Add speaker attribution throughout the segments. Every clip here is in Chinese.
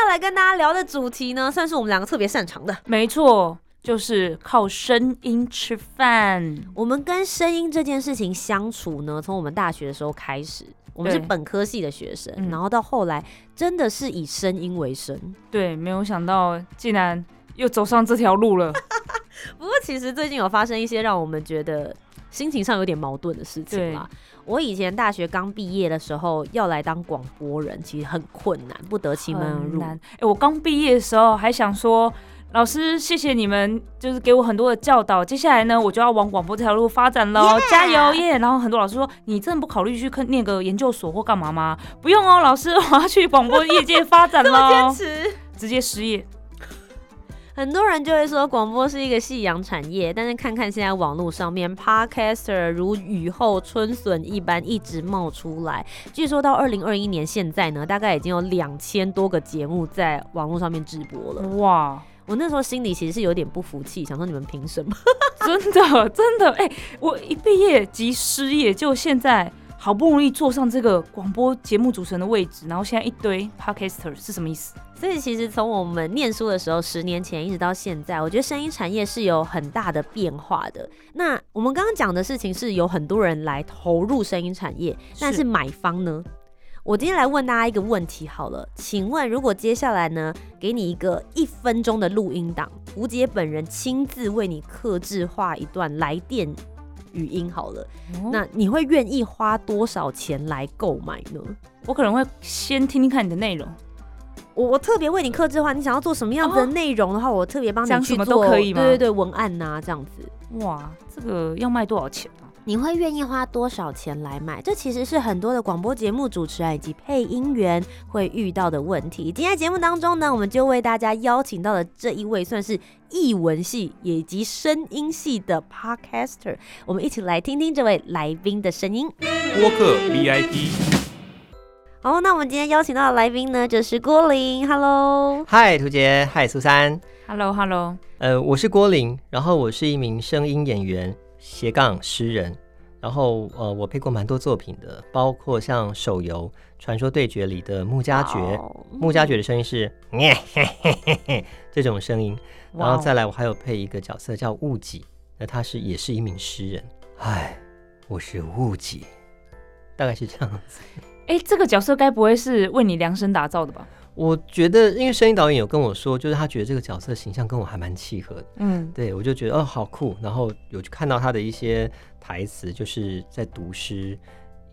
Speaker 1: 今天要来跟大家聊的主题呢，算是我们两个特别擅长的。
Speaker 2: 没错，就是靠声音吃饭。
Speaker 1: 我们跟声音这件事情相处呢，从我们大学的时候开始，我们是本科系的学生，
Speaker 2: 嗯
Speaker 1: 然后到后来真的是以声音为生。
Speaker 2: 对，没有想到竟然又走上这条路了。
Speaker 1: 不过其实最近有发生一些让我们觉得心情上有点矛盾的事情啦。我以前大学刚毕业的时候要来当广播人，其实很困难，不得其门而入。
Speaker 2: 哎、我刚毕业的时候还想说，老师谢谢你们，就是给我很多的教导。接下来呢，我就要往广播这条路发展喽加油耶然后很多老师说，你真的不考虑去念个研究所或干嘛吗？不用哦，老师，我要去广播业界发展
Speaker 1: 喽 坚，持。
Speaker 2: 直接失业。
Speaker 1: 很多人就会说广播是一个夕阳产业，但是看看现在网络上面，podcaster 如雨后春笋一般一直冒出来。据说到二零二一年现在呢，大概已经有两千多个节目在网络上面直播了。
Speaker 2: 哇，
Speaker 1: 我那时候心里其实是有点不服气，想说你们凭什么？
Speaker 2: 真的真的，哎、我一毕业即失业，就现在好不容易坐上这个广播节目主持人的位置，然后现在一堆 podcaster 是什么意思？
Speaker 1: 所以其实从我们念书的时候，十年前一直到现在，我觉得声音产业是有很大的变化的。那我们刚刚讲的事情是有很多人来投入声音产业，但是买方呢？我今天来问大家一个问题好了，请问如果接下来呢，给你一个一分钟的录音档，吴杰本人亲自为你刻制化一段来电语音好了，
Speaker 2: 哦
Speaker 1: 那你会愿意花多少钱来购买呢？
Speaker 2: 我可能会先听听看你的内容。
Speaker 1: 我我特别为你克制化，你想要做什么样子的内容的话，我特别帮你
Speaker 2: 讲什么
Speaker 1: 去做，
Speaker 2: 都可以吗
Speaker 1: 对对对，文案呐、这样子，
Speaker 2: 哇，这个要卖多少钱啊？
Speaker 1: 你会愿意花多少钱来买？这其实是很多的广播节目主持人以及配音员会遇到的问题。今天节目当中呢，我们就为大家邀请到了这一位算是译文系以及声音系的 podcaster，我们一起来听听这位来宾的声音。
Speaker 3: 播客 VIP，
Speaker 1: 好，那我们今天邀请到的来宾呢，就是郭林，Hello。
Speaker 4: 嗨，涂杰，嗨，苏珊
Speaker 2: ，Hello Hello，
Speaker 4: 呃，我是郭林，然后我是一名声音演员斜杠诗人，然后呃，我配过蛮多作品的，包括像手游《传说对决》里的穆加爵，
Speaker 1: 好
Speaker 4: 穆加爵的声音是 嘿嘿嘿这种声音，然后再来我还有配一个角色叫雾己，那他是也是一名诗人，唉，我是雾己，大概是这样子。
Speaker 2: 哎、这个角色该不会是为你量身打造的吧？
Speaker 4: 我觉得，因为声音导演有跟我说，就是他觉得这个角色形象跟我还蛮契合的，
Speaker 2: 嗯，
Speaker 4: 对我就觉得哦好酷，然后有看到他的一些台词，就是在读诗，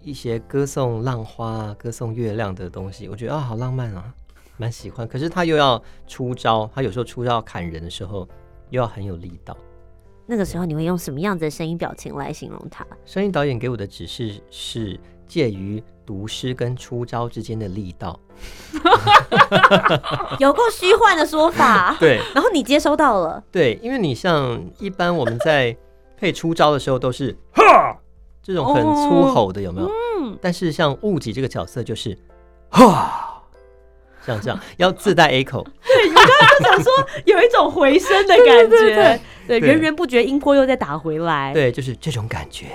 Speaker 4: 一些歌颂浪花、歌颂月亮的东西，我觉得啊、好浪漫啊，蛮喜欢。可是他又要出招，他有时候出招砍人的时候又要很有力道。
Speaker 1: 那个时候你会用什么样子的声音表情来形容他？
Speaker 4: 声音导演给我的指示是介于读诗跟出招之间的力道。
Speaker 1: 有够虚幻的说法。
Speaker 4: 对，
Speaker 1: 然后你接收到了，
Speaker 4: 对，因为你像一般我们在配出招的时候都是哈 这种很粗吼的，有没有？
Speaker 1: 嗯，
Speaker 4: 但是像雾己这个角色就是哈，像这样要自带 A 口，
Speaker 1: 想说有一种回声的感觉，对
Speaker 4: 对
Speaker 1: 源源不绝音波又再打回来。，
Speaker 4: 对，就是这种感觉，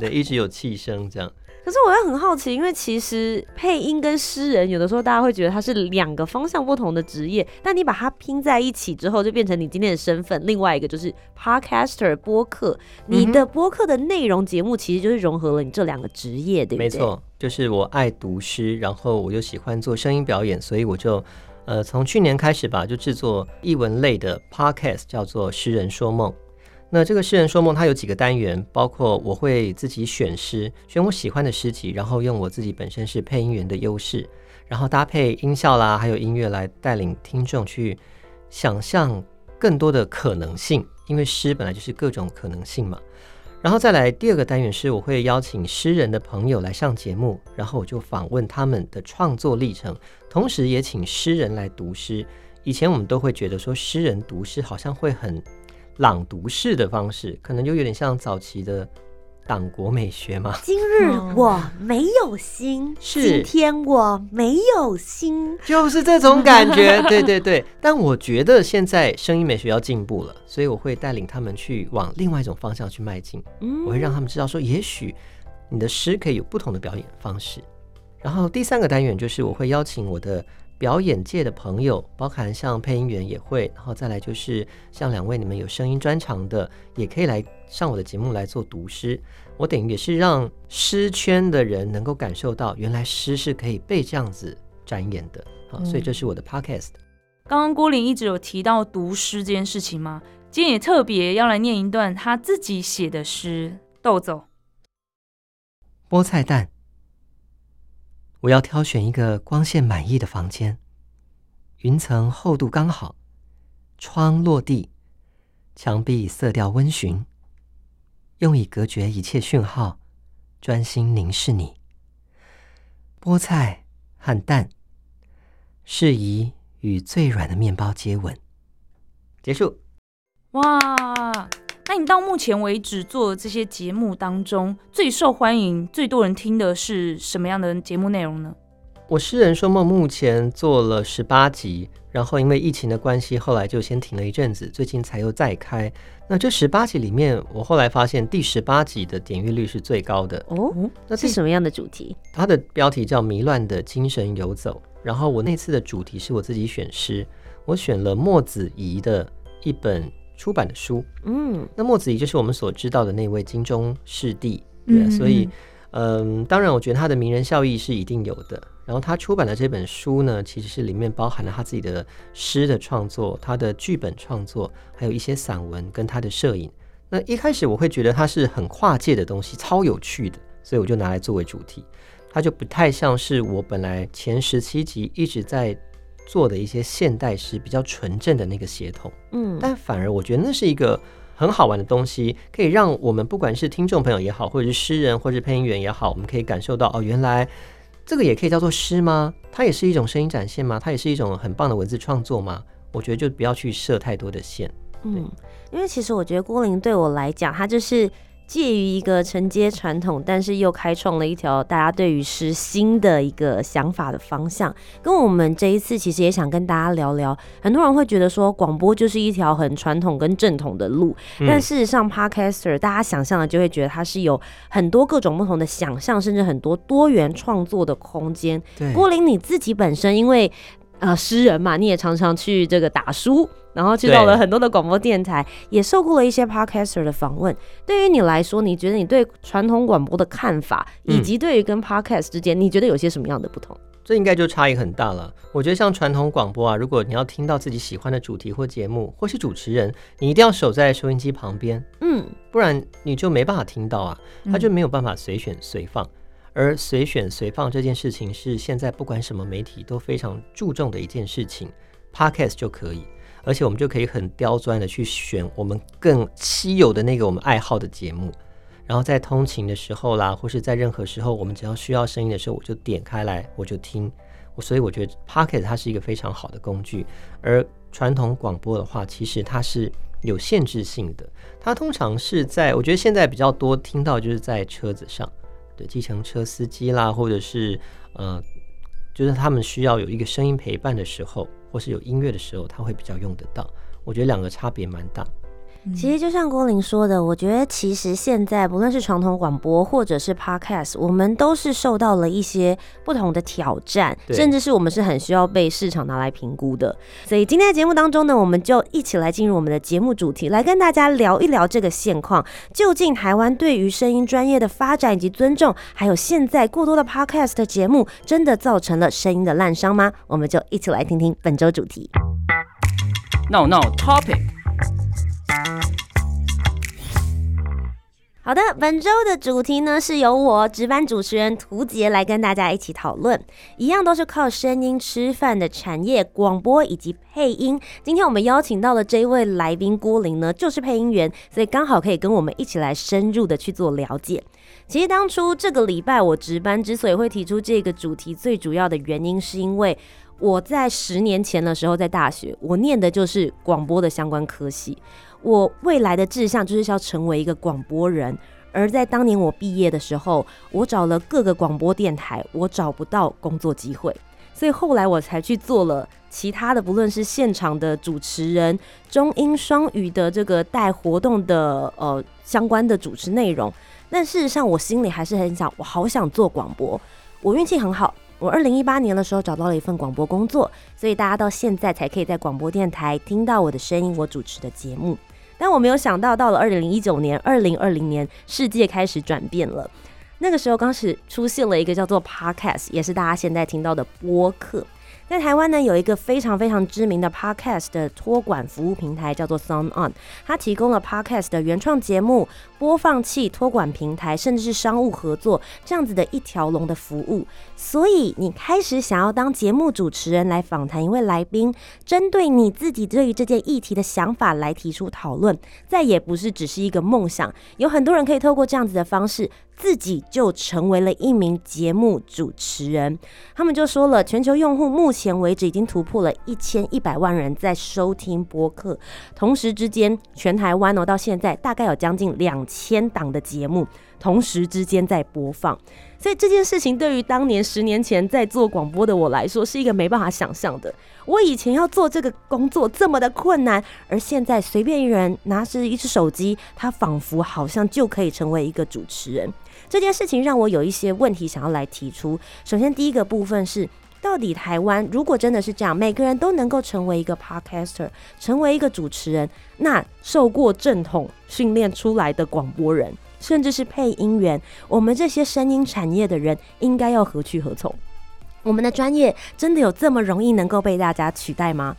Speaker 4: 对，一直有气声这样。
Speaker 1: 可是我又很好奇，因为其实配音跟诗人有的时候大家会觉得它是两个方向不同的职业，但你把它拼在一起之后，就变成你今天的身份。另外一个就是 podcaster 播客，你的播客的内容节目其实就是融合了你这两个职业，对不对？
Speaker 4: 没错，就是我爱读诗，然后我又喜欢做声音表演，所以我就呃，从去年开始吧，就制作译文类的 podcast，叫做《诗人说梦》。那这个诗人说梦，它有几个单元，包括我会自己选诗，选我喜欢的诗集，然后用我自己本身是配音员的优势，然后搭配音效啦，还有音乐来带领听众去想象更多的可能性，因为诗本来就是各种可能性嘛。然后再来第二个单元是，我会邀请诗人的朋友来上节目，然后我就访问他们的创作历程，同时也请诗人来读诗。以前我们都会觉得说，诗人读诗好像会很。朗读式的方式，可能就有点像早期的党国美学嘛。
Speaker 1: 今日我没有心，
Speaker 4: 是
Speaker 1: 今天我没有心，
Speaker 4: 就是这种感觉。对对对，但我觉得现在声音美学要进步了，所以我会带领他们去往另外一种方向去迈进。
Speaker 1: 嗯
Speaker 4: 我会让他们知道说，也许你的诗可以有不同的表演方式。然后第三个单元就是我会邀请我的表演界的朋友，包含像配音员也会，然后再来就是像两位你们有声音专长的，也可以来上我的节目来做读诗。我等于也是让诗圈的人能够感受到，原来诗是可以被这样子展演的。好，所以这是我的 podcast。
Speaker 2: 刚刚郭林一直有提到读诗这件事情吗？今天也特别要来念一段他自己写的诗。豆走，
Speaker 4: 菠菜蛋，我要挑选一个光线满意的房间，云层厚度刚好，窗落地，墙壁色调温驯，用以隔绝一切讯号，专心凝视你。菠菜和蛋，适宜与最软的面包接吻。结束。
Speaker 2: 哇！那你到目前为止做的这些节目当中，最受欢迎、最多人听的是什么样的节目内容呢？
Speaker 4: 我诗人说梦目前做了十八集，然后因为疫情的关系，后来就先停了一阵子，最近才又再开。那这十八集里面，我后来发现第十八集的点阅率是最高的。
Speaker 1: 哦，
Speaker 4: 那
Speaker 1: 是什么样的主题？
Speaker 4: 它的标题叫《迷乱的精神游走》，然后我那次的主题是我自己选诗，我选了墨子怡的一本出版的书。
Speaker 1: 嗯，
Speaker 4: 那墨子怡就是我们所知道的那位金钟视帝，对啊，
Speaker 2: 嗯
Speaker 4: 所以嗯，当然我觉得他的名人效益是一定有的。然后他出版的这本书呢，其实是里面包含了他自己的诗的创作、他的剧本创作，还有一些散文跟他的摄影。那一开始我会觉得它是很跨界的东西，超有趣的，所以我就拿来作为主题。它就不太像是我本来前十七集一直在做的一些现代诗比较纯正的那个协同。
Speaker 1: 嗯，
Speaker 4: 但反而我觉得那是一个很好玩的东西，可以让我们不管是听众朋友也好，或者是诗人或者是配音员也好，我们可以感受到哦，原来这个也可以叫做诗吗？它也是一种声音展现吗？它也是一种很棒的文字创作吗？我觉得就不要去设太多的线。
Speaker 1: 嗯，因为其实我觉得郭林对我来讲，他就是介于一个承接传统，但是又开创了一条大家对于诗新的一个想法的方向。跟我们这一次其实也想跟大家聊聊，很多人会觉得说广播就是一条很传统跟正统的路，
Speaker 4: 嗯
Speaker 1: 但事实上 Podcaster 大家想象的就会觉得它是有很多各种不同的想象，甚至很多多元创作的空间。郭林你自己本身因为呃诗人嘛，你也常常去这个打书，然后去到了很多的广播电台，也受过了一些 podcaster 的访问。对于你来说，你觉得你对传统广播的看法，以
Speaker 4: 嗯
Speaker 1: 及对于跟 podcast 之间，你觉得有些什么样的不同？
Speaker 4: 这应该就差异很大了。我觉得像传统广播啊，如果你要听到自己喜欢的主题或节目，或是主持人，你一定要守在收音机旁边，
Speaker 1: 嗯，
Speaker 4: 不然你就没办法听到啊，它就没有办法随选随放。而随选随放这件事情是现在不管什么媒体都非常注重的一件事情，Podcast 就可以，而且我们就可以很刁钻的去选我们更稀有的那个我们爱好的节目，然后在通勤的时候啦，或是在任何时候，我们只要需要声音的时候，我就点开来我就听。所以我觉得 Pocket 它是一个非常好的工具，而传统广播的话，其实它是有限制性的。它通常是在，我觉得现在比较多听到就是在车子上，对，计程车司机啦，或者是呃，就是他们需要有一个声音陪伴的时候，或是有音乐的时候，他会比较用得到。我觉得两个差别蛮大。
Speaker 1: 其实就像郭玲说的，我觉得其实现在不论是传统广播或者是 podcast，我们都是受到了一些不同的挑战，甚至是我们是很需要被市场拿来评估的。所以今天的节目当中呢，我们就一起来进入我们的节目主题，来跟大家聊一聊这个现况，究竟台湾对于声音专业的发展以及尊重，还有现在过多的 podcast 的节目，真的造成了声音的滥觞吗？我们就一起来听听本周主题。
Speaker 5: No No topic。
Speaker 1: 好的，本周的主题呢是由我值班主持人涂杰来跟大家一起讨论，一样都是靠声音吃饭的产业广播以及配音。今天我们邀请到的这一位来宾郭玲呢，就是配音员，所以刚好可以跟我们一起来深入的去做了解。其实当初这个礼拜我值班之所以会提出这个主题，最主要的原因是因为我在十年前的时候在大学，我念的就是广播的相关科系。我未来的志向就是要成为一个广播人，而在当年我毕业的时候，我找了各个广播电台，我找不到工作机会，所以后来我才去做了其他的，不论是现场的主持人、中英双语的这个带活动的呃相关的主持内容。但事实上，我心里还是很想，我好想做广播。我运气很好，我二零一八年的时候找到了一份广播工作，所以大家到现在才可以在广播电台听到我的声音，我主持的节目。但我没有想到，到了二零一九年、二零二零年，世界开始转变了。那个时候，刚始出现了一个叫做 Podcast，也是大家现在听到的播客。在台湾呢，有一个非常非常知名的 Podcast 的托管服务平台，叫做 Sound On，它提供了 Podcast 的原创节目、播放器、托管平台，甚至是商务合作这样子的一条龙的服务。所以，你开始想要当节目主持人来访谈一位来宾，针对你自己对于这件议题的想法来提出讨论，再也不是只是一个梦想。有很多人可以透过这样子的方式，自己就成为了一名节目主持人。他们就说了，全球用户目前为止已经突破了一千一百万人在收听播客，同时之间，全台湾哦到现在大概有将近两千档的节目，同时之间在播放。所以这件事情对于当年十年前在做广播的我来说，是一个没办法想象的。我以前要做这个工作这么的困难，而现在随便一人拿着一只手机，他仿佛好像就可以成为一个主持人。这件事情让我有一些问题想要来提出。首先，第一个部分是，到底台湾如果真的是这样，每个人都能够成为一个 podcaster，成为一个主持人，那受过正统训练出来的广播人，甚至是配音员，我们这些声音产业的人，应该要何去何从？我们的专业真的有这么容易能够被大家取代吗？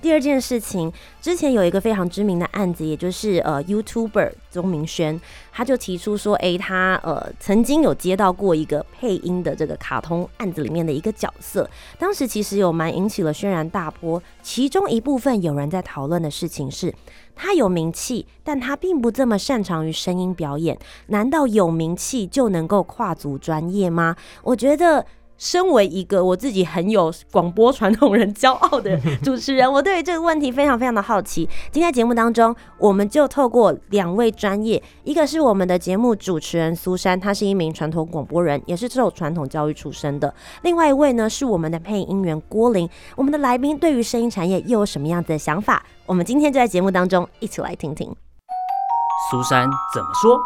Speaker 1: 第二件事情，之前有一个非常知名的案子，也就是呃 YouTuber 钟明轩，他就提出说，诶，他呃曾经有接到过一个配音的这个卡通案子里面的一个角色，当时其实有蛮引起了轩然大波。其中一部分有人在讨论的事情是，他有名气，但他并不这么擅长于声音表演，难道有名气就能够跨足专业吗？我觉得。身为一个我自己很有广播传统人骄傲的主持人，我对于这个问题非常非常的好奇。今天节目当中，我们就透过两位专业，一个是我们的节目主持人苏珊，她是一名传统广播人，也是受传统教育出身的；另外一位呢是我们的配音员郭玲。我们的来宾对于声音产业又有什么样子的想法？我们今天就在节目当中一起来听听。
Speaker 5: 苏珊怎么说？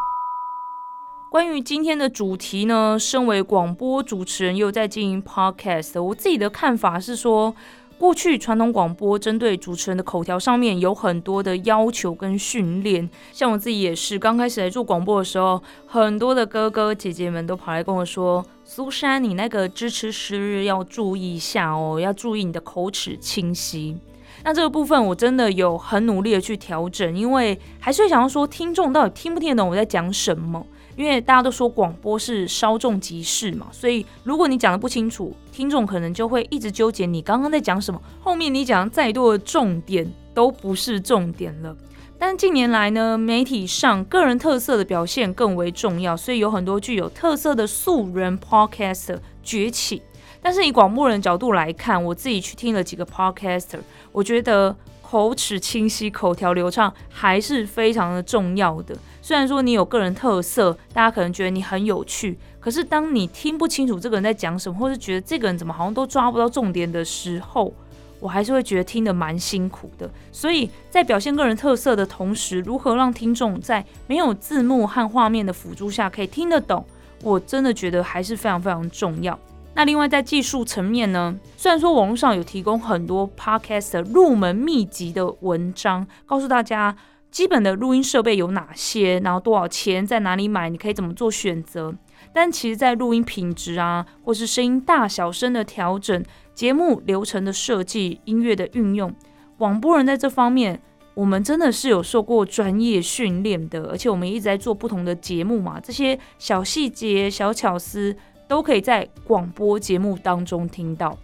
Speaker 2: 关于今天的主题呢，身为广播主持人又在经营 podcast，我自己的看法是说，过去传统广播针对主持人的口条上面有很多的要求跟训练，像我自己也是，刚开始来做广播的时候，很多的哥哥姐姐们都跑来跟我说，苏珊，你那个支持时日要注意一下哦，要注意你的口齿清晰。那这个部分我真的有很努力的去调整，因为还是想要说，听众到底听不听得懂我在讲什么。因为大家都说广播是稍纵即逝嘛，所以如果你讲的不清楚，听众可能就会一直纠结你刚刚在讲什么，后面你讲再多的重点都不是重点了。但近年来呢，媒体上个人特色的表现更为重要，所以有很多具有特色的素人 podcaster 崛起。但是以广播人角度来看，我自己去听了几个 podcaster，我觉得口齿清晰、口条流畅还是非常的重要的。虽然说你有个人特色，大家可能觉得你很有趣，可是当你听不清楚这个人在讲什么，或是觉得这个人怎么好像都抓不到重点的时候，我还是会觉得听得蛮辛苦的。所以在表现个人特色的同时，如何让听众在没有字幕和画面的辅助下可以听得懂，我真的觉得还是非常非常重要。那另外在技术层面呢，虽然说网络上有提供很多 podcast 的入门秘籍的文章，告诉大家基本的录音设备有哪些，然后多少钱，在哪里买，你可以怎么做选择。但其实，在录音品质啊，或是声音大小声的调整、节目流程的设计、音乐的运用，广播人在这方面，我们真的是有受过专业训练的，而且我们一直在做不同的节目嘛，这些小细节、小巧思。都可以在广播节目当中听到。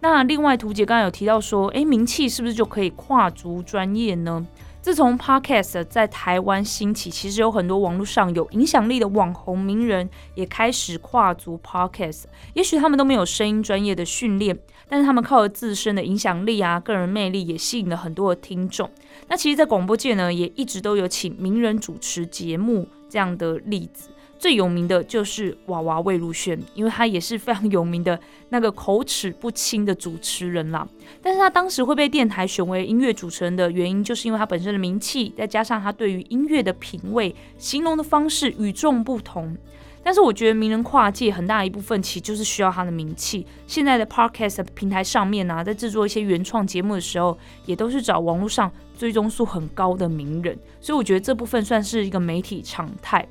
Speaker 2: 那另外，图姐刚刚有提到说，诶，名气是不是就可以跨足专业呢？自从 Podcast 在台湾兴起，其实有很多网络上有影响力的网红名人也开始跨足 Podcast。也许他们都没有声音专业的训练，但是他们靠着自身的影响力啊、个人魅力，也吸引了很多的听众。那其实，在广播界呢，也一直都有请名人主持节目这样的例子。最有名的就是娃娃魏如萱，因为她也是非常有名的那个口齿不清的主持人啦。但是她当时会被电台选为音乐主持人的原因，就是因为她本身的名气，再加上她对于音乐的品味、形容的方式与众不同。但是我觉得名人跨界很大一部分其实就是需要他的名气。现在的 podcast 平台上面呢，在制作一些原创节目的时候，也都是找网络上追踪数很高的名人，所以我觉得这部分算是一个媒体常态。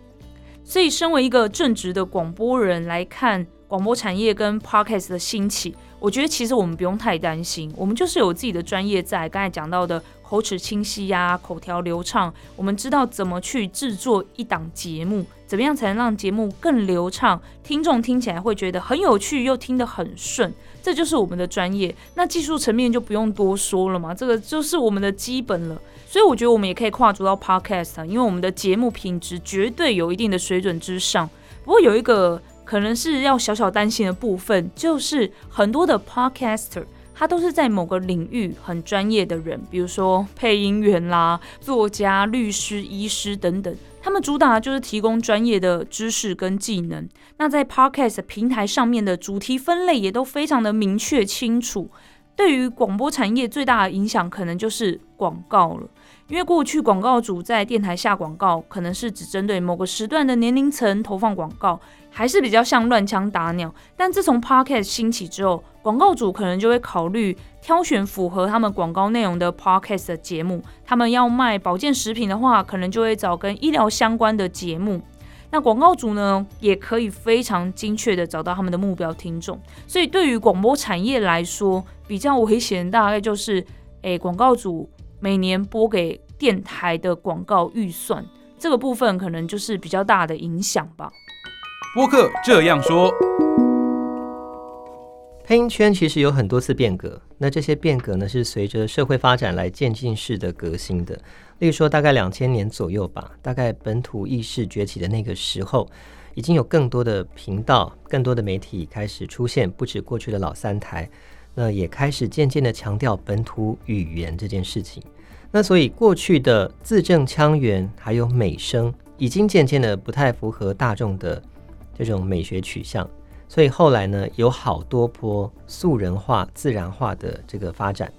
Speaker 2: 所以，身为一个正直的广播人来看广播产业跟 podcast 的兴起，我觉得其实我们不用太担心，我们就是有自己的专业在。刚才讲到的口齿清晰呀，口条流畅，我们知道怎么去制作一档节目，怎么样才能让节目更流畅，听众听起来会觉得很有趣又听得很顺，这就是我们的专业。那技术层面就不用多说了嘛，这个就是我们的基本了。所以我觉得我们也可以跨足到 podcast，因为我们的节目品质绝对有一定的水准之上。不过有一个可能是要小小担心的部分，就是很多的 podcaster 他都是在某个领域很专业的人，比如说配音员啦、作家、律师、医师等等，他们主打就是提供专业的知识跟技能。那在 podcast 平台上面的主题分类也都非常的明确清楚。对于广播产业最大的影响，可能就是广告了。因为过去广告主在电台下广告，可能是只针对某个时段的年龄层投放广告，还是比较像乱枪打鸟。但自从 Podcast 兴起之后，广告主可能就会考虑挑选符合他们广告内容的 Podcast 的节目。他们要卖保健食品的话，可能就会找跟医疗相关的节目。那广告主呢，也可以非常精确的找到他们的目标听众。所以对于广播产业来说，比较危险大概就是，诶，广告主每年拨给电台的广告预算，这个部分可能就是比较大的影响吧。
Speaker 3: 播客这样说，
Speaker 4: 配音圈其实有很多次变革，那这些变革呢，是随着社会发展来渐进式的革新的。例如说，大概两千年左右吧，大概本土意识崛起的那个时候，已经有更多的频道、更多的媒体开始出现，不止过去的老三台，那也开始渐渐的强调本土语言这件事情。那所以过去的字正腔圆还有美声，已经渐渐的不太符合大众的这种美学取向。所以后来呢，有好多波素人化、自然化的这个发展。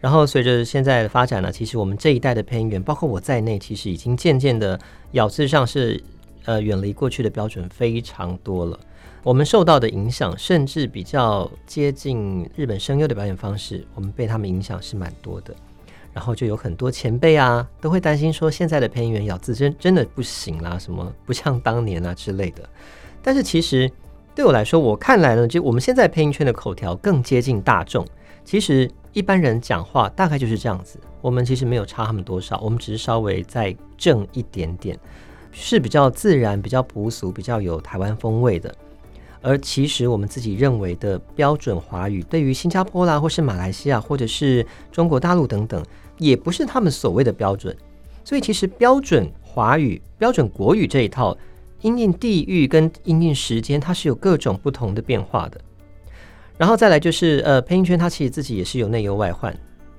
Speaker 4: 然后随着现在的发展呢，其实我们这一代的配音员，包括我在内，其实已经渐渐的咬字上是呃远离过去的标准非常多了。我们受到的影响，甚至比较接近日本声优的表演方式，我们被他们影响是蛮多的。然后就有很多前辈啊，都会担心说现在的配音员咬字真真的不行啦，什么不像当年啊之类的。但是其实对我来说，我看来呢，就我们现在配音圈的口条更接近大众。其实。一般人讲话大概就是这样子，我们其实没有差他们多少，我们只是稍微再正一点点，是比较自然、比较朴素、比较有台湾风味的。而其实我们自己认为的标准华语，对于新加坡啦，或是马来西亚，或者是中国大陆等等，也不是他们所谓的标准。所以其实标准华语、标准国语这一套，因应地域跟因应时间，它是有各种不同的变化的。然后再来就是，呃，配音圈它其实自己也是有内忧外患。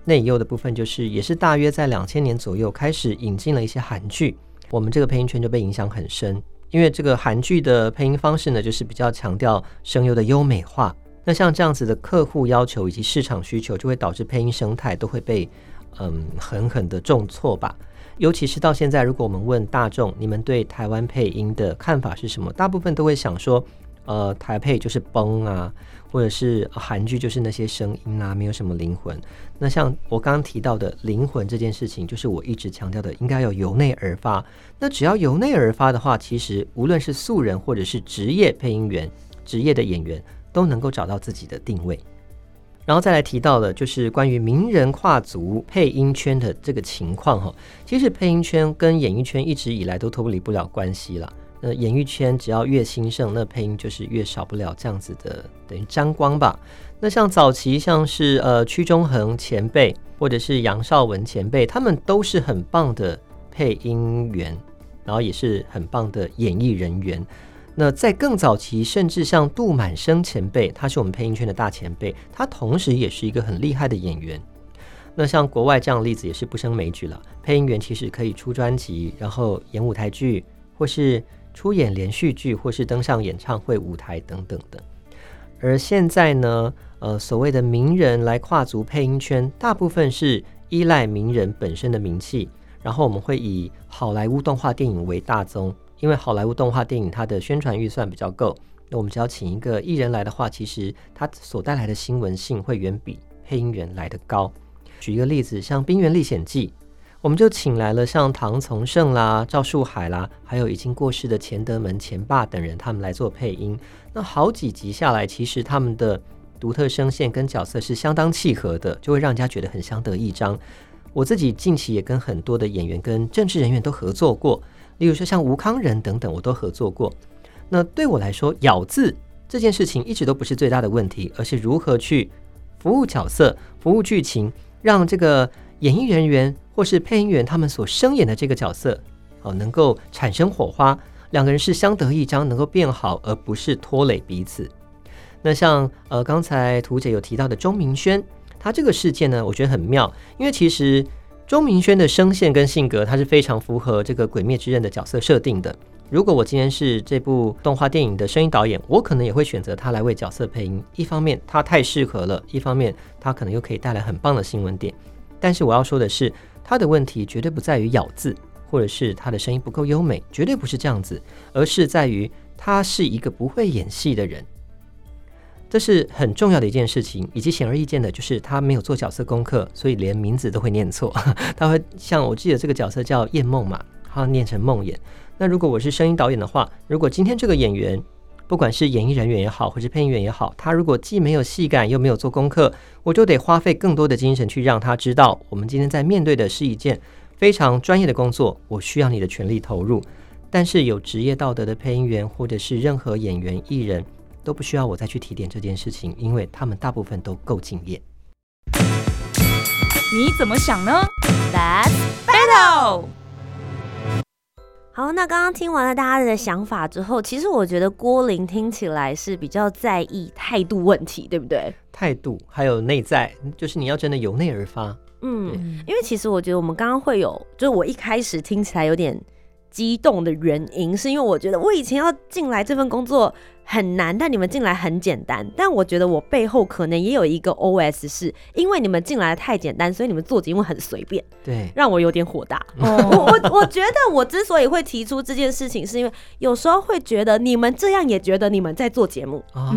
Speaker 4: 内忧的部分就是，也是大约在两千年左右开始引进了一些韩剧，我们这个配音圈就被影响很深。因为这个韩剧的配音方式呢，就是比较强调声优的优美化，那像这样子的客户要求以及市场需求，就会导致配音生态都会被嗯狠狠的重挫吧。尤其是到现在，如果我们问大众，你们对台湾配音的看法是什么？大部分都会想说，呃，台配就是崩啊，或者是韩剧就是那些声音啊，没有什么灵魂。那像我刚刚提到的灵魂这件事情，就是我一直强调的，应该要由内而发。那只要由内而发的话，其实无论是素人或者是职业配音员、职业的演员，都能够找到自己的定位。然后再来提到的，就是关于名人跨足配音圈的这个情况哈。其实配音圈跟演艺圈一直以来都脱离不了关系了。那演艺圈只要越兴盛，那配音就是越少不了这样子的等于沾光吧。那像早期像是呃屈中恒前辈，或者是杨少文前辈，他们都是很棒的配音员，然后也是很棒的演艺人员。那在更早期，甚至像杜满生前辈，他是我们配音圈的大前辈，他同时也是一个很厉害的演员。那像国外这样的例子也是不胜枚举了。配音员其实可以出专辑，然后演舞台剧，或是出演连续剧，或是登上演唱会舞台等等的。而现在呢，呃，所谓的名人来跨足配音圈，大部分是依赖名人本身的名气，然后我们会以好莱坞动画电影为大宗。因为好莱坞动画电影它的宣传预算比较够，那我们只要请一个艺人来的话，其实他所带来的新闻性会远比配音员来的高。举一个例子，像《冰原历险记》，我们就请来了像唐从圣啦、赵树海啦，还有已经过世的钱德门、钱爸等人，他们来做配音。那好几集下来，其实他们的独特声线跟角色是相当契合的，就会让人家觉得很相得益彰。我自己近期也跟很多的演员跟政治人员都合作过。例如说像吴康仁等等，我都合作过。那对我来说，咬字这件事情一直都不是最大的问题，而是如何去服务角色、服务剧情，让这个演艺人员或是配音员他们所声演的这个角色，哦，能够产生火花，两个人是相得益彰，能够变好，而不是拖累彼此。那像呃刚才图姐有提到的钟明轩，他这个事件呢，我觉得很妙，因为其实。钟明轩的声线跟性格，他是非常符合这个《鬼灭之刃》的角色设定的。如果我今天是这部动画电影的声音导演，我可能也会选择他来为角色配音。一方面他太适合了，一方面他可能又可以带来很棒的新闻点。但是我要说的是，他的问题绝对不在于咬字，或者是他的声音不够优美，绝对不是这样子，而是在于他是一个不会演戏的人。这是很重要的一件事情，以及显而易见的，就是他没有做角色功课，所以连名字都会念错。他会像我记得这个角色叫叶梦嘛，他念成梦魇。那如果我是声音导演的话，如果今天这个演员，不管是演艺人员也好，或是配音员也好，他如果既没有戏感又没有做功课，我就得花费更多的精神去让他知道，我们今天在面对的是一件非常专业的工作，我需要你的全力投入。但是有职业道德的配音员，或者是任何演员艺人。都不需要我再去提点这件事情，因为他们大部分都够敬业。
Speaker 2: 你怎么想呢？Let's battle。
Speaker 1: 好，那刚刚听完了大家的想法之后，其实我觉得郭玲听起来是比较在意态度问题，对不对？
Speaker 4: 态度还有内在，就是你要真的由内而发。
Speaker 1: 嗯，因为其实我觉得我们刚刚会有，就是我一开始听起来有点激动的原因，是因为我觉得我以前要进来这份工作。很难，但你们进来很简单。但我觉得我背后可能也有一个 OS，是因为你们进来的太简单，所以你们做节目很随便，
Speaker 4: 对，
Speaker 1: 让我有点火大。我我我觉得我之所以会提出这件事情，是因为有时候会觉得你们这样也觉得你们在做节目
Speaker 4: 啊，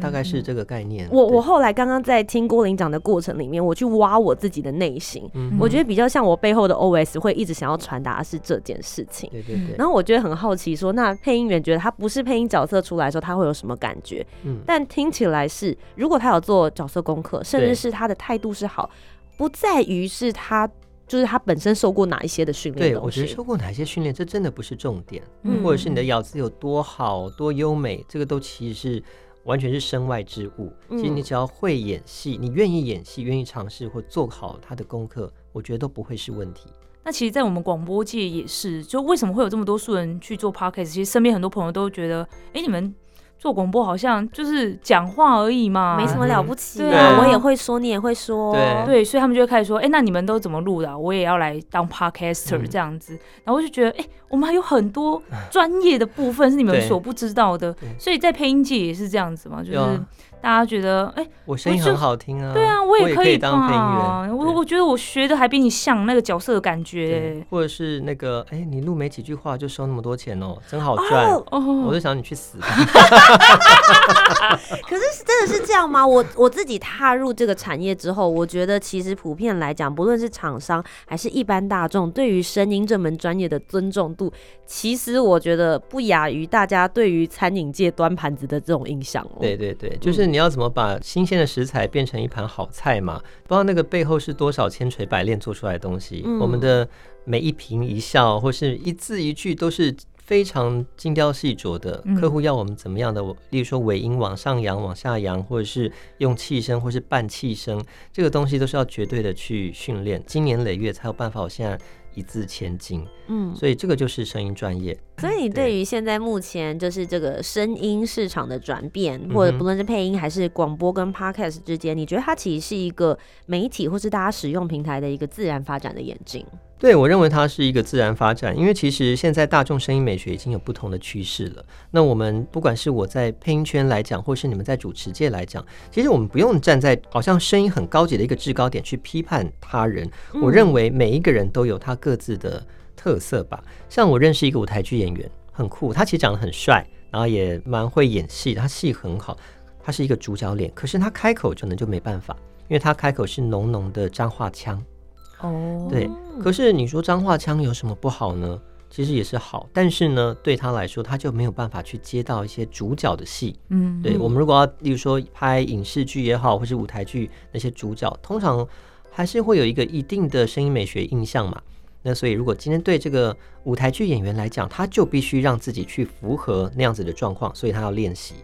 Speaker 4: 大概是这个概念。
Speaker 1: 我我后来刚刚在听郭林讲的过程里面，我去挖我自己的内心，我觉得比较像我背后的 OS 会一直想要传达的是这件事情。
Speaker 4: 对对对。
Speaker 1: 然后我觉得很好奇，说那配音员觉得他不是配音角色出来的时候，他会有什么感觉？嗯，但听起来是，如果他有做角色功课，甚至是他的态度是好，不在于是他就是他本身受过哪一些的训练。
Speaker 4: 对，我觉得受过哪些训练，这真的不是重点，嗯或者是你的咬字有多好、多优美，这个都其实是完全是身外之物。其实你只要会演戏，你愿意演戏，愿意尝试或做好他的功课，我觉得都不会是问题。
Speaker 2: 那其实，在我们广播界也是，就为什么会有这么多素人去做 podcast？其实身边很多朋友都觉得，哎，你们做广播好像就是讲话而已嘛，
Speaker 1: 没什么了不起。对啊，我也会说，你也会说，
Speaker 2: 对，所以他们就会开始说，哎，那你们都怎么录的？我也要来当 podcaster 这样子。然后我就觉得，哎，我们还有很多 专业的部分是你们所不知道的。所以在配音界也是这样子嘛，就是大家觉得，哎、
Speaker 4: 我声音很好听啊，
Speaker 2: 对啊，我
Speaker 4: 也
Speaker 2: 可以
Speaker 4: 当配音
Speaker 2: 吧。
Speaker 4: 员。
Speaker 2: 我我觉得我学的还比你像那个角色的感
Speaker 4: 对
Speaker 2: 觉。
Speaker 4: 或者是那个，哎，你录没几句话就收那么多钱哦，真好赚。
Speaker 1: 哦，
Speaker 2: 哦，
Speaker 4: 我就想你去死吧！
Speaker 1: 可是是真的是这样吗？我我自己踏入这个产业之后，我觉得其实普遍来讲，不论是厂商还是一般大众，对于声音这门专业的尊重度，其实我觉得不亚于大家对于餐饮界端盘子的这种印象哦。
Speaker 4: 对对对，就是你要怎么把新鲜的食材变成一盘好菜嘛？不知道那个背后是多少千锤百炼做出来的东西。
Speaker 1: 嗯
Speaker 4: 我们的每一颦一笑，或是一字一句，都是非常精雕细琢的。
Speaker 2: 嗯
Speaker 4: 客户要我们怎么样的，例如说尾音往上扬、往下扬，或者是用气声，或是半气声，这个东西都是要绝对的去训练，经年累月才有办法。我现在一字千金，
Speaker 1: 嗯，
Speaker 4: 所以这个就是声音专业。
Speaker 1: 所以你对于现在目前就是这个声音市场的转变，或者不论是配音还是广播跟 podcast 之间，你觉得它其实是一个媒体或是大家使用平台的一个自然发展的演进？
Speaker 4: 对，我认为它是一个自然发展，因为其实现在大众声音美学已经有不同的趋势了。那我们不管是我在配音圈来讲，或是你们在主持界来讲，其实我们不用站在好像声音很高级的一个制高点去批判他人。我认为每一个人都有他各自的特色吧。像我认识一个舞台剧演员，很酷，他其实长得很帅，然后也蛮会演戏，他戏很好，他是一个主角脸，可是他开口可能就没办法，因为他开口是浓浓的彰化腔。
Speaker 2: 哦，
Speaker 4: 对，可是你说彰化腔有什么不好呢？其实也是好，但是呢，对他来说，他就没有办法去接到一些主角的戏。
Speaker 2: 嗯，
Speaker 4: 对我们如果要，例如说拍影视剧也好，或是舞台剧那些主角，通常还是会有一个一定的声音美学印象嘛。那所以，如果今天对这个舞台剧演员来讲，他就必须让自己去符合那样子的状况，所以他要练习。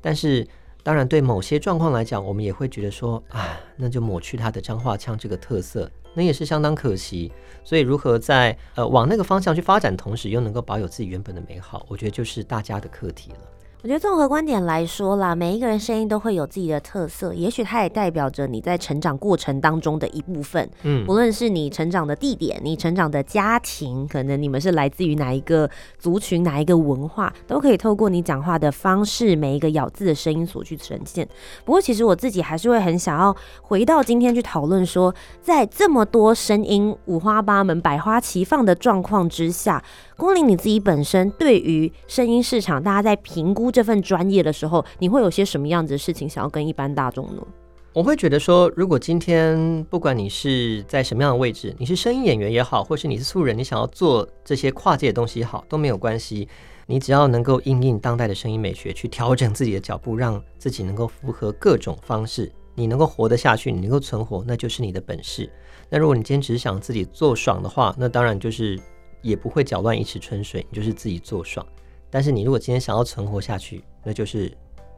Speaker 4: 但是，当然对某些状况来讲，我们也会觉得说，啊，那就抹去他的彰化腔这个特色，那也是相当可惜。所以，如何在呃往那个方向去发展，同时又能够保有自己原本的美好，我觉得就是大家的课题了。
Speaker 1: 我觉得综合观点来说啦，每一个人声音都会有自己的特色，也许它也代表着你在成长过程当中的一部分。
Speaker 4: 嗯
Speaker 1: 无论是你成长的地点，你成长的家庭，可能你们是来自于哪一个族群、哪一个文化，都可以透过你讲话的方式，每一个咬字的声音所去呈现。不过，其实我自己还是会很想要回到今天去讨论说，在这么多声音五花八门、百花齐放的状况之下，光林你自己本身对于声音市场，大家在评估这份专业的时候，你会有些什么样子的事情想要跟一般大众呢？
Speaker 4: 我会觉得说，如果今天不管你是在什么样的位置，你是声音演员也好，或是你是素人，你想要做这些跨界的东西也好，都没有关系。你只要能够应应当代的声音美学，去调整自己的脚步，让自己能够符合各种方式，你能够活得下去，你能够存活，那就是你的本事。那如果你今天只想自己做爽的话，那当然就是也不会搅乱一池春水，你就是自己做爽。但是你如果今天想要存活下去，那就是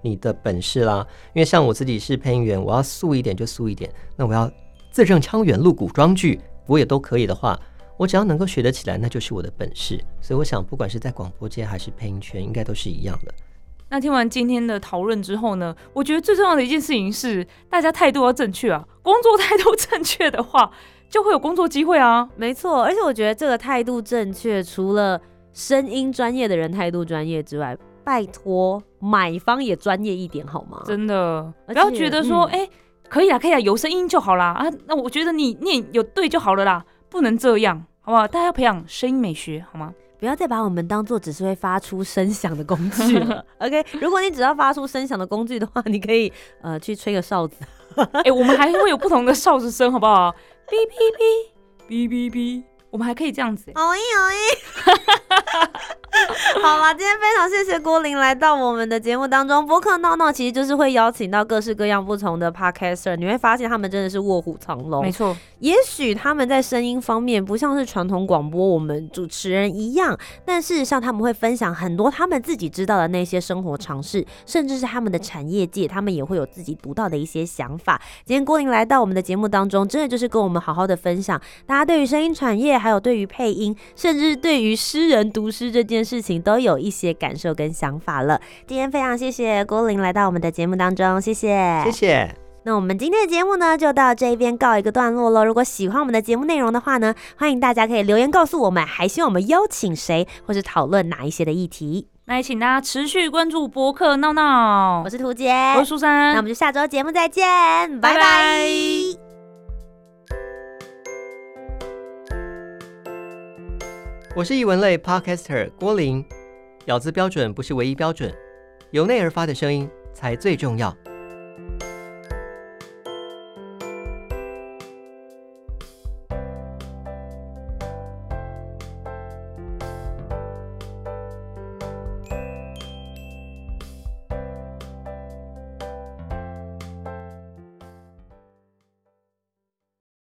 Speaker 4: 你的本事啦。因为像我自己是配音员，我要素一点就素一点，那我要字正腔圆录古装剧，我也都可以的话，我只要能够学得起来，那就是我的本事。所以我想，不管是在广播界还是配音圈，应该都是一样的。
Speaker 2: 那听完今天的讨论之后呢，我觉得最重要的一件事情是，大家态度要正确啊。工作态度正确的话，就会有工作机会啊。
Speaker 1: 没错，而且我觉得这个态度正确，除了声音专业的人态度专业之外，拜托买方也专业一点好吗？
Speaker 2: 真的，不要
Speaker 1: 且
Speaker 2: 觉得说，
Speaker 1: 嗯
Speaker 2: 哎、可以啊，可以啊，有声音就好啦。啊，那我觉得你念有对就好了啦，不能这样，好不好？大家要培养声音美学，好吗？
Speaker 1: 不要再把我们当做只是会发出声响的工具了。OK，如果你只要发出声响的工具的话，你可以呃去吹个哨子。
Speaker 2: 哎、我们还会有不同的哨子声，好不好？哔哔哔，哔哔哔，我们还可以这样子、
Speaker 1: 好音好音。好啦，今天非常谢谢郭林来到我们的节目当中。播客闹闹其实就是会邀请到各式各样不同的 podcaster，你会发现他们真的是卧虎藏龙
Speaker 2: 没。错，
Speaker 1: 也许他们在声音方面不像是传统广播我们主持人一样，但事实上他们会分享很多他们自己知道的那些生活常识，甚至是他们的产业界，他们也会有自己独到的一些想法。今天郭林来到我们的节目当中，真的就是跟我们好好的分享，大家对于声音产业，还有对于配音，甚至是对于诗人读诗这件事情，都有一些感受跟想法了。今天非常谢谢郭林来到我们的节目当中，谢谢，
Speaker 4: 谢谢。
Speaker 1: 那我们今天的节目呢，就到这边告一个段落喽。如果喜欢我们的节目内容的话呢，欢迎大家可以留言告诉我们，还希望我们邀请谁，或是讨论哪一些的议题。
Speaker 2: 那也请大家持续关注博客闹闹，
Speaker 1: 我是涂杰，
Speaker 2: 我是苏珊，
Speaker 1: 那我们就下周节目再见，拜
Speaker 2: 拜
Speaker 1: 拜
Speaker 2: 拜
Speaker 4: 我是译文类 Podcaster 郭林，咬字标准不是唯一标准，由内而发的声音才最重要。